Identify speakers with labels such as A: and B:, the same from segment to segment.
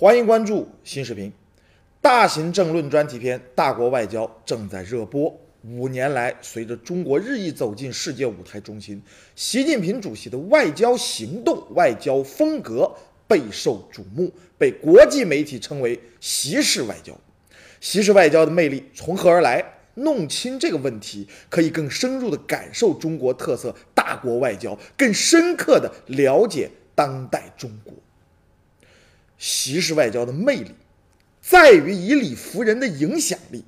A: 欢迎关注新视频，大型政论专题片《大国外交》正在热播。五年来，随着中国日益走进世界舞台中心，习近平主席的外交行动、外交风格备受瞩目，被国际媒体称为“习式外交”。习式外交的魅力从何而来？弄清这个问题，可以更深入地感受中国特色大国外交，更深刻地了解当代中国。习式外交的魅力，在于以理服人的影响力。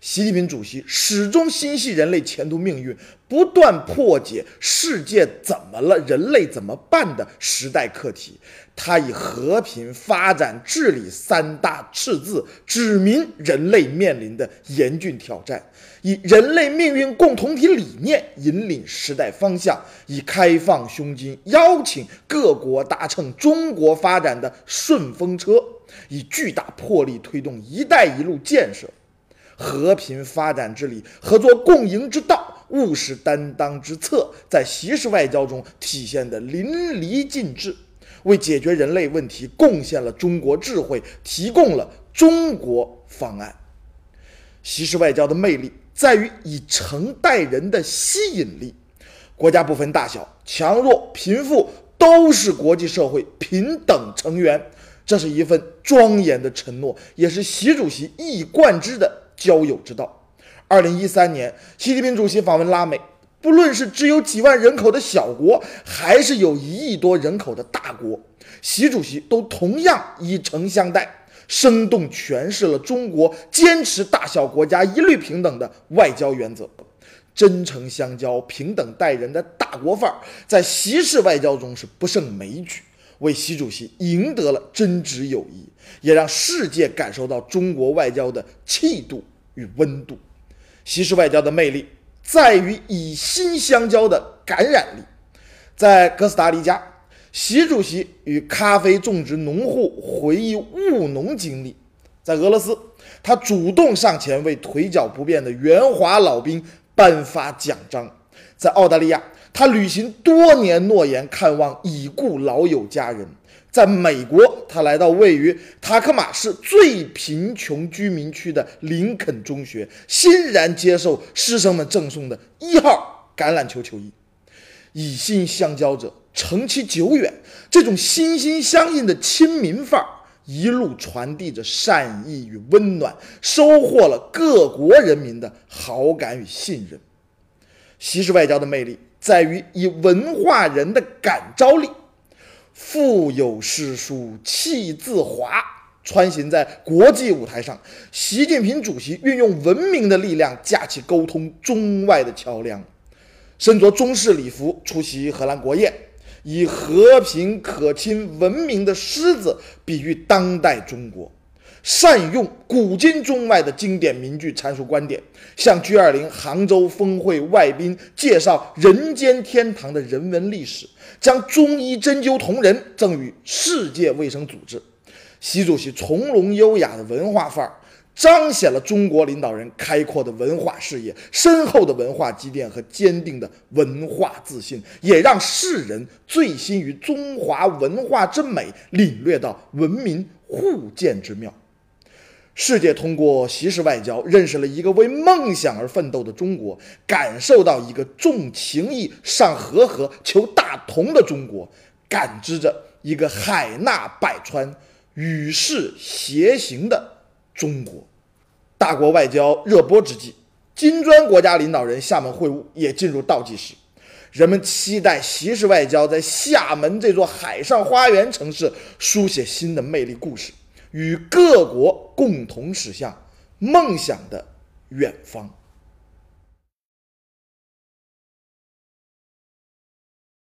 A: 习近平主席始终心系人类前途命运，不断破解“世界怎么了，人类怎么办”的时代课题。他以和平、发展、治理三大赤字，指明人类面临的严峻挑战，以人类命运共同体理念引领时代方向，以开放胸襟邀请各国搭乘中国发展的顺风车，以巨大魄力推动“一带一路”建设。和平发展之理、合作共赢之道、务实担当之策，在习式外交中体现得淋漓尽致，为解决人类问题贡献了中国智慧，提供了中国方案。习式外交的魅力在于以诚待人的吸引力，国家不分大小、强弱、贫富，都是国际社会平等成员，这是一份庄严的承诺，也是习主席一以贯之的。交友之道。二零一三年，习近平主席访问拉美，不论是只有几万人口的小国，还是有一亿多人口的大国，习主席都同样以诚相待，生动诠释了中国坚持大小国家一律平等的外交原则。真诚相交、平等待人的大国范儿，在习式外交中是不胜枚举。为习主席赢得了真挚友谊，也让世界感受到中国外交的气度与温度。习式外交的魅力在于以心相交的感染力。在哥斯达黎加，习主席与咖啡种植农户回忆务农经历；在俄罗斯，他主动上前为腿脚不便的援华老兵颁发奖章；在澳大利亚。他履行多年诺言，看望已故老友家人。在美国，他来到位于塔克马市最贫穷居民区的林肯中学，欣然接受师生们赠送的一号橄榄球球衣。以心相交者，成其久远。这种心心相印的亲民范儿，一路传递着善意与温暖，收获了各国人民的好感与信任。习式外交的魅力。在于以文化人的感召力，腹有诗书气自华，穿行在国际舞台上。习近平主席运用文明的力量，架起沟通中外的桥梁。身着中式礼服出席荷兰国宴，以和平、可亲、文明的狮子比喻当代中国。善用古今中外的经典名句阐述观点，向 G20 杭州峰会外宾介绍人间天堂的人文历史，将中医针灸同仁赠予世界卫生组织。习主席从容优雅的文化范儿，彰显了中国领导人开阔的文化视野、深厚的文化积淀和坚定的文化自信，也让世人醉心于中华文化之美，领略到文明互鉴之妙。世界通过习式外交认识了一个为梦想而奋斗的中国，感受到一个重情义、尚和合、求大同的中国，感知着一个海纳百川、与世偕行的中国。大国外交热播之际，金砖国家领导人厦门会晤也进入倒计时，人们期待习式外交在厦门这座海上花园城市书写新的魅力故事。与各国共同驶向梦想的远方。